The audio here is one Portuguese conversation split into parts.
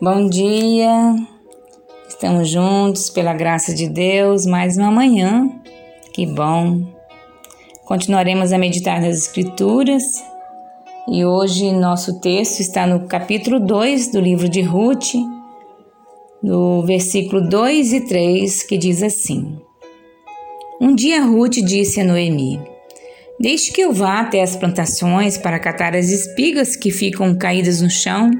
Bom dia, estamos juntos pela graça de Deus, mais uma manhã, que bom. Continuaremos a meditar nas Escrituras. E hoje nosso texto está no capítulo 2 do livro de Ruth, no versículo 2 e 3, que diz assim: Um dia Ruth disse a Noemi: Deixe que eu vá até as plantações para catar as espigas que ficam caídas no chão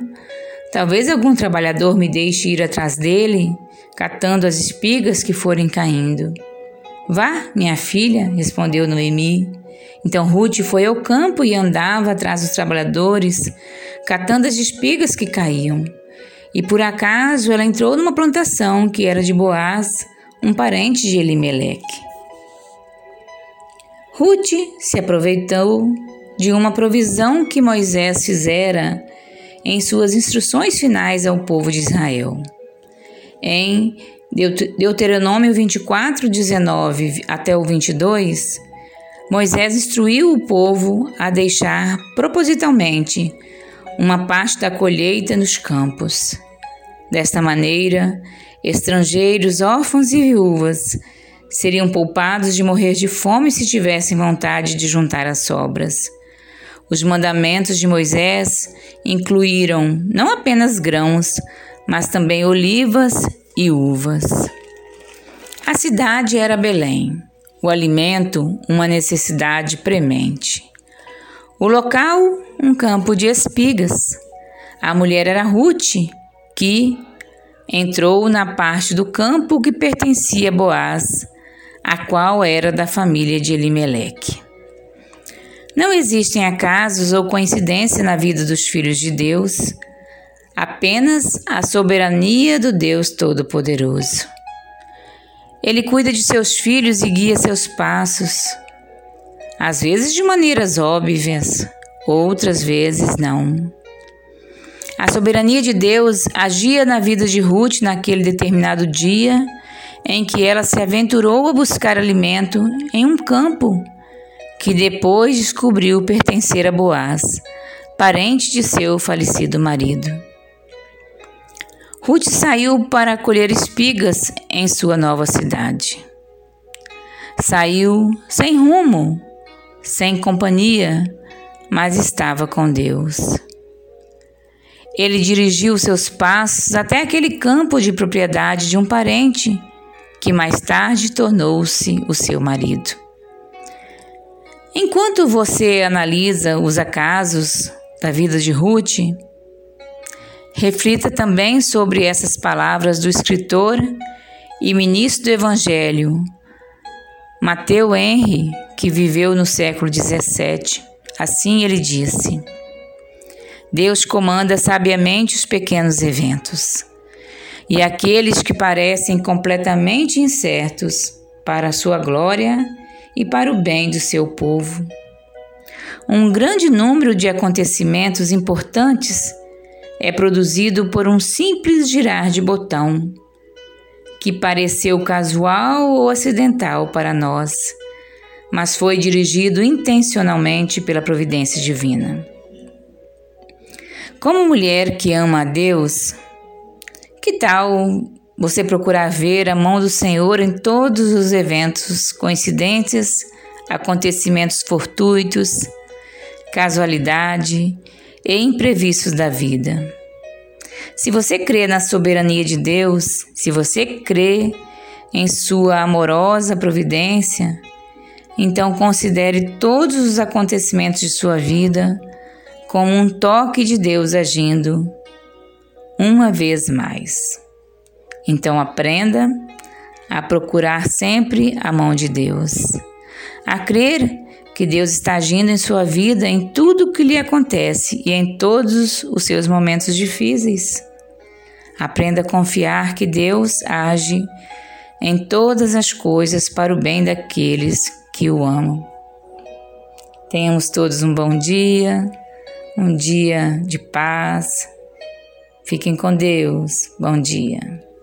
Talvez algum trabalhador me deixe ir atrás dele, catando as espigas que forem caindo. Vá, minha filha, respondeu Noemi. Então Ruth foi ao campo e andava atrás dos trabalhadores, catando as espigas que caíam. E por acaso ela entrou numa plantação que era de Boaz, um parente de Elimeleque. Ruth se aproveitou de uma provisão que Moisés fizera em suas instruções finais ao povo de Israel. Em Deuteronômio 24, 19 até o 22, Moisés instruiu o povo a deixar propositalmente uma parte da colheita nos campos. Desta maneira, estrangeiros, órfãos e viúvas seriam poupados de morrer de fome se tivessem vontade de juntar as sobras. Os mandamentos de Moisés incluíram não apenas grãos, mas também olivas e uvas. A cidade era Belém, o alimento, uma necessidade premente. O local, um campo de espigas. A mulher era Ruth, que entrou na parte do campo que pertencia a Boaz, a qual era da família de Elimeleque. Não existem acasos ou coincidência na vida dos filhos de Deus, apenas a soberania do Deus Todo-Poderoso. Ele cuida de seus filhos e guia seus passos, às vezes de maneiras óbvias, outras vezes não. A soberania de Deus agia na vida de Ruth naquele determinado dia em que ela se aventurou a buscar alimento em um campo que depois descobriu pertencer a Boaz, parente de seu falecido marido. Ruth saiu para colher espigas em sua nova cidade. Saiu sem rumo, sem companhia, mas estava com Deus. Ele dirigiu seus passos até aquele campo de propriedade de um parente, que mais tarde tornou-se o seu marido. Enquanto você analisa os acasos da vida de Ruth, reflita também sobre essas palavras do escritor e ministro do Evangelho, Mateu Henry, que viveu no século XVII. Assim ele disse: Deus comanda sabiamente os pequenos eventos, e aqueles que parecem completamente incertos para a sua glória e para o bem do seu povo. Um grande número de acontecimentos importantes é produzido por um simples girar de botão, que pareceu casual ou acidental para nós, mas foi dirigido intencionalmente pela providência divina. Como mulher que ama a Deus, que tal você procurar ver a mão do Senhor em todos os eventos, coincidências, acontecimentos fortuitos, casualidade e imprevistos da vida. Se você crê na soberania de Deus, se você crê em sua amorosa providência, então considere todos os acontecimentos de sua vida como um toque de Deus agindo uma vez mais. Então aprenda a procurar sempre a mão de Deus, a crer que Deus está agindo em sua vida em tudo o que lhe acontece e em todos os seus momentos difíceis. Aprenda a confiar que Deus age em todas as coisas para o bem daqueles que o amam. Tenhamos todos um bom dia, um dia de paz. Fiquem com Deus. Bom dia.